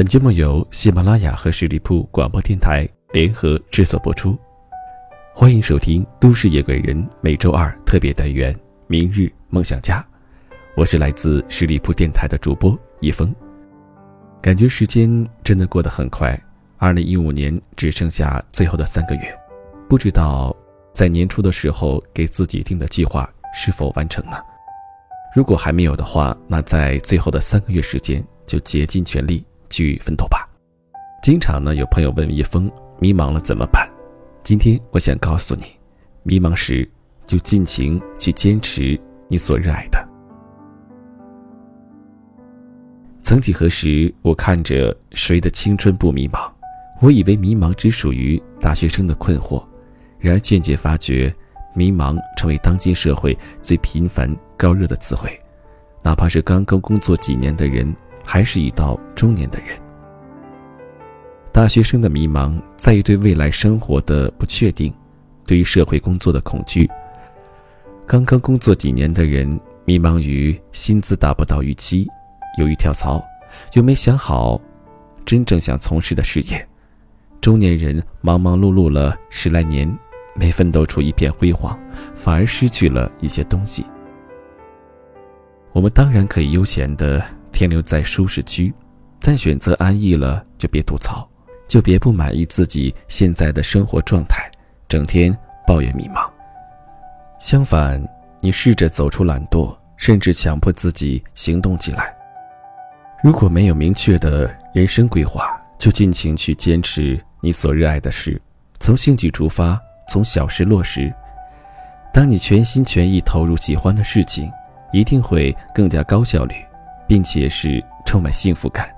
本节目由喜马拉雅和十里铺广播电台联合制作播出，欢迎收听《都市夜鬼人》每周二特别单元《明日梦想家》，我是来自十里铺电台的主播叶峰。感觉时间真的过得很快，二零一五年只剩下最后的三个月，不知道在年初的时候给自己定的计划是否完成呢？如果还没有的话，那在最后的三个月时间就竭尽全力去奋斗吧。经常呢有朋友问叶峰迷茫了怎么办？今天我想告诉你，迷茫时就尽情去坚持你所热爱的。曾几何时，我看着谁的青春不迷茫，我以为迷茫只属于大学生的困惑，然而渐渐发觉，迷茫成为当今社会最频繁、高热的词汇。哪怕是刚刚工作几年的人，还是已到中年的人。大学生的迷茫在于对未来生活的不确定，对于社会工作的恐惧。刚刚工作几年的人，迷茫于薪资达不到预期。犹豫跳槽，又没想好真正想从事的事业。中年人忙忙碌碌了十来年，没奋斗出一片辉煌，反而失去了一些东西。我们当然可以悠闲的停留在舒适区，但选择安逸了就别吐槽，就别不满意自己现在的生活状态，整天抱怨迷茫。相反，你试着走出懒惰，甚至强迫自己行动起来。如果没有明确的人生规划，就尽情去坚持你所热爱的事，从兴趣出发，从小事落实。当你全心全意投入喜欢的事情，一定会更加高效率，并且是充满幸福感。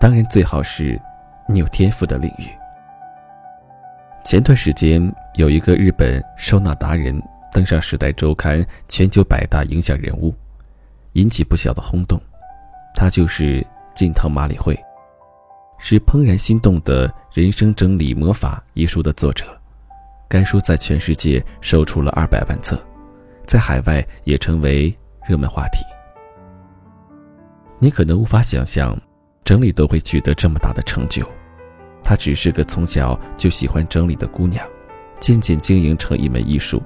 当然，最好是你有天赋的领域。前段时间，有一个日本收纳达人登上《时代周刊》全球百大影响人物，引起不小的轰动。他就是近藤麻里惠，是《怦然心动的人生整理魔法》一书的作者。该书在全世界售出了二百万册，在海外也成为热门话题。你可能无法想象，整理都会取得这么大的成就。她只是个从小就喜欢整理的姑娘，渐渐经营成一门艺术。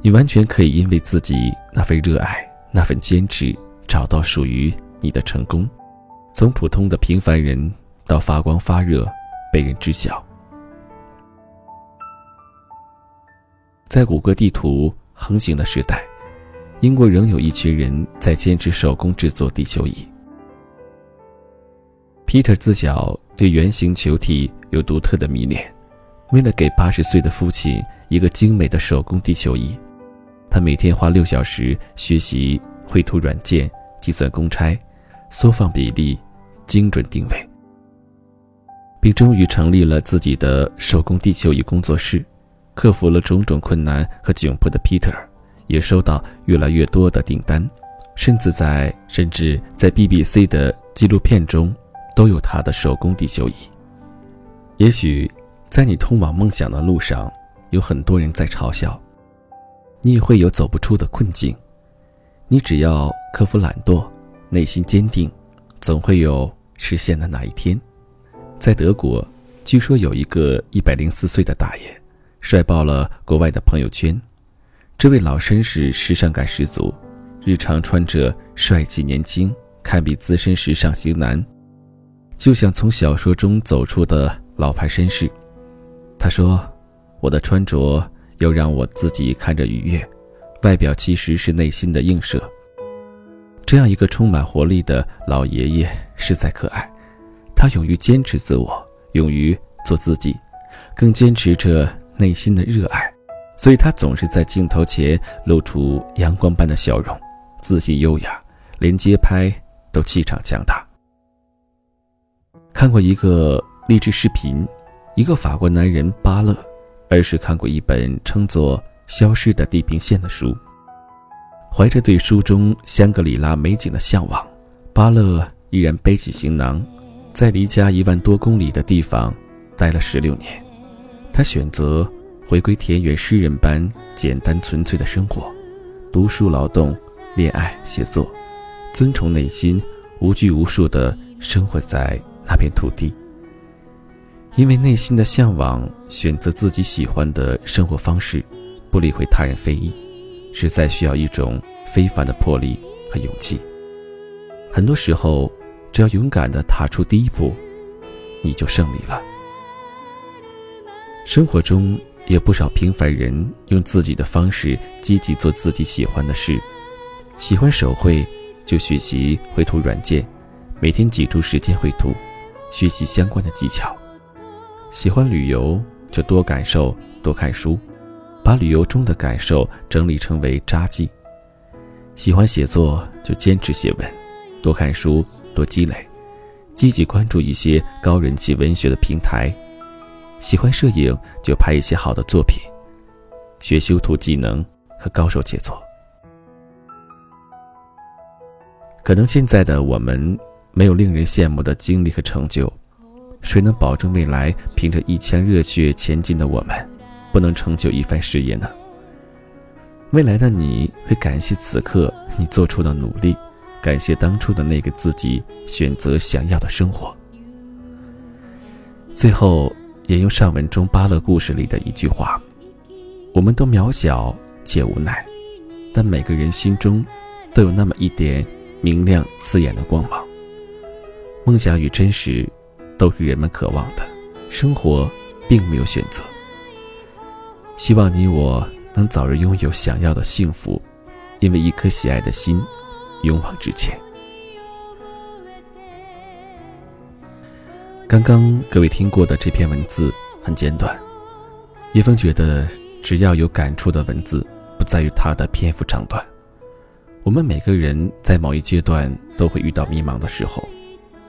你完全可以因为自己那份热爱，那份坚持。找到属于你的成功，从普通的平凡人到发光发热、被人知晓。在谷歌地图横行的时代，英国仍有一群人在坚持手工制作地球仪。Peter 自小对圆形球体有独特的迷恋，为了给八十岁的父亲一个精美的手工地球仪，他每天花六小时学习绘图软件。计算公差，缩放比例，精准定位，并终于成立了自己的手工地球仪工作室。克服了种种困难和窘迫的 Peter，也收到越来越多的订单，甚至在甚至在 BBC 的纪录片中都有他的手工地球仪。也许，在你通往梦想的路上，有很多人在嘲笑，你也会有走不出的困境。你只要克服懒惰，内心坚定，总会有实现的那一天。在德国，据说有一个一百零四岁的大爷，帅爆了国外的朋友圈。这位老绅士时尚感十足，日常穿着帅气年轻，堪比资深时尚型男，就像从小说中走出的老牌绅士。他说：“我的穿着要让我自己看着愉悦。”外表其实是内心的映射。这样一个充满活力的老爷爷实在可爱，他勇于坚持自我，勇于做自己，更坚持着内心的热爱，所以他总是在镜头前露出阳光般的笑容，自信优雅，连街拍都气场强大。看过一个励志视频，一个法国男人巴勒，而是看过一本称作。消失的地平线的书。怀着对书中香格里拉美景的向往，巴勒依然背起行囊，在离家一万多公里的地方待了十六年。他选择回归田园诗人般简单纯粹的生活，读书、劳动、恋爱、写作，遵从内心无拘无束地生活在那片土地。因为内心的向往，选择自己喜欢的生活方式，不理会他人非议，实在需要一种非凡的魄力和勇气。很多时候，只要勇敢地踏出第一步，你就胜利了。生活中也不少平凡人，用自己的方式积极做自己喜欢的事。喜欢手绘，就学习绘图软件，每天挤出时间绘图，学习相关的技巧。喜欢旅游，就多感受，多看书，把旅游中的感受整理成为札记。喜欢写作，就坚持写文，多看书，多积累，积极关注一些高人气文学的平台。喜欢摄影，就拍一些好的作品，学修图技能和高手杰作。可能现在的我们没有令人羡慕的经历和成就，谁能保证未来凭着一腔热血前进的我们，不能成就一番事业呢？未来的你会感谢此刻你做出的努力，感谢当初的那个自己选择想要的生活。最后。引用上文中巴勒故事里的一句话：“我们都渺小且无奈，但每个人心中都有那么一点明亮刺眼的光芒。梦想与真实都是人们渴望的，生活并没有选择。希望你我能早日拥有想要的幸福，因为一颗喜爱的心，勇往直前。”刚刚各位听过的这篇文字很简短，叶枫觉得只要有感触的文字，不在于它的篇幅长短。我们每个人在某一阶段都会遇到迷茫的时候，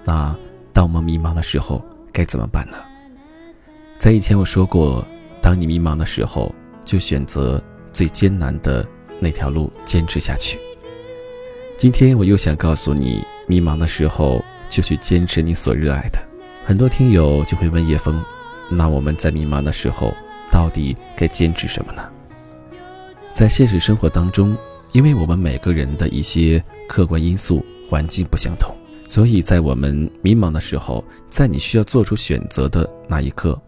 那当我们迷茫的时候该怎么办呢？在以前我说过，当你迷茫的时候，就选择最艰难的那条路，坚持下去。今天我又想告诉你，迷茫的时候就去坚持你所热爱的。很多听友就会问叶枫：“那我们在迷茫的时候，到底该坚持什么呢？”在现实生活当中，因为我们每个人的一些客观因素、环境不相同，所以在我们迷茫的时候，在你需要做出选择的那一刻，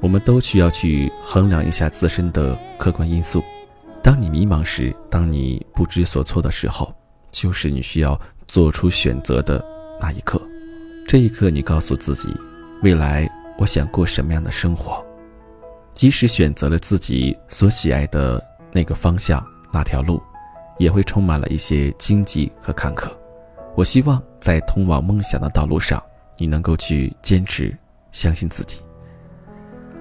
我们都需要去衡量一下自身的客观因素。当你迷茫时，当你不知所措的时候，就是你需要做出选择的那一刻。这一刻，你告诉自己，未来我想过什么样的生活？即使选择了自己所喜爱的那个方向、那条路，也会充满了一些荆棘和坎坷。我希望在通往梦想的道路上，你能够去坚持，相信自己。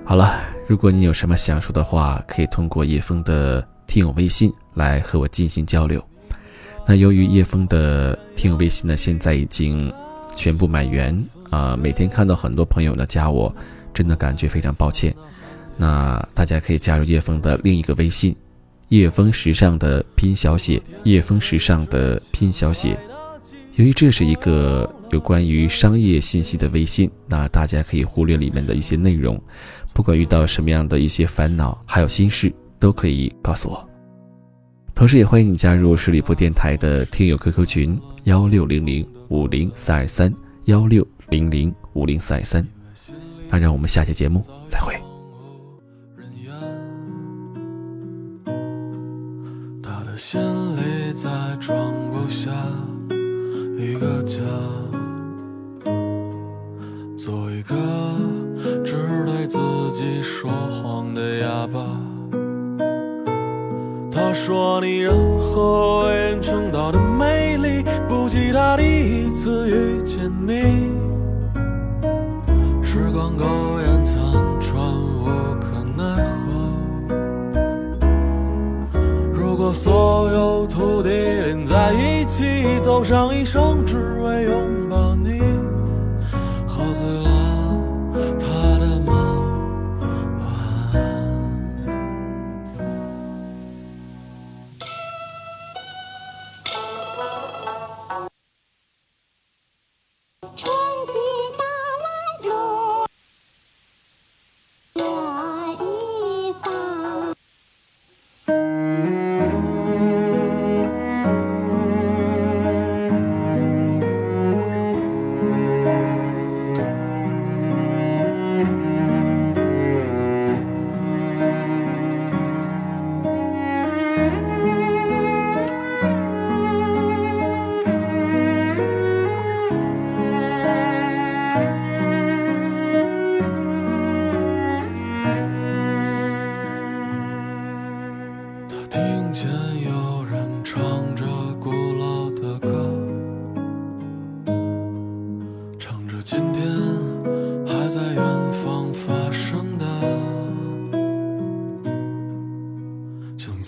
好了，如果你有什么想说的话，可以通过叶枫的听友微信来和我进行交流。那由于叶枫的听友微信呢，现在已经。全部满员啊！每天看到很多朋友呢加我，真的感觉非常抱歉。那大家可以加入叶枫的另一个微信，叶枫时尚的拼小写，叶枫时尚的拼小写。由于这是一个有关于商业信息的微信，那大家可以忽略里面的一些内容。不管遇到什么样的一些烦恼，还有心事，都可以告诉我。同时，也欢迎你加入十里铺电台的听友 QQ 群幺六零零。五零三二三幺六零零五零三二三，那让我们下期节目再会。他的心里再装不下一个家，做一个只对自己说谎的哑巴。他说你任何和所有土地连在一起，走上一生，只为拥抱你。喝醉了他的梦。晚安。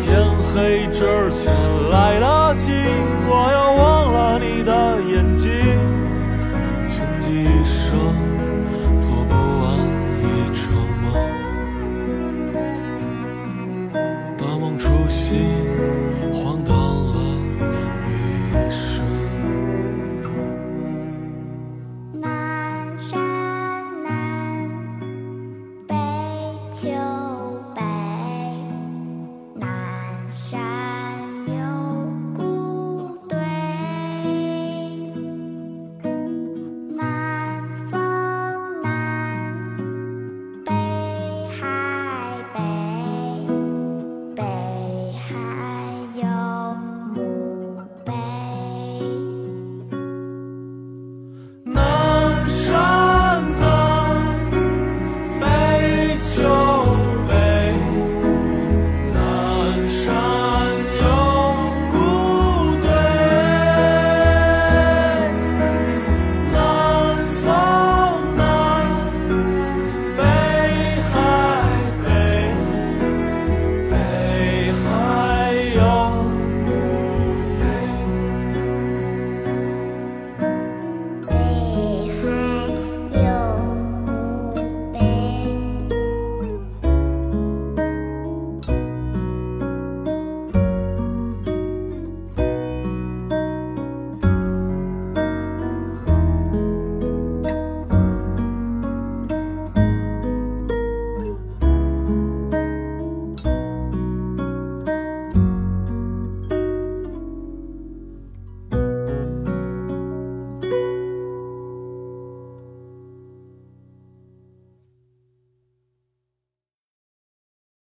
天黑之前来得及，我要忘了你的眼睛，穷极一生。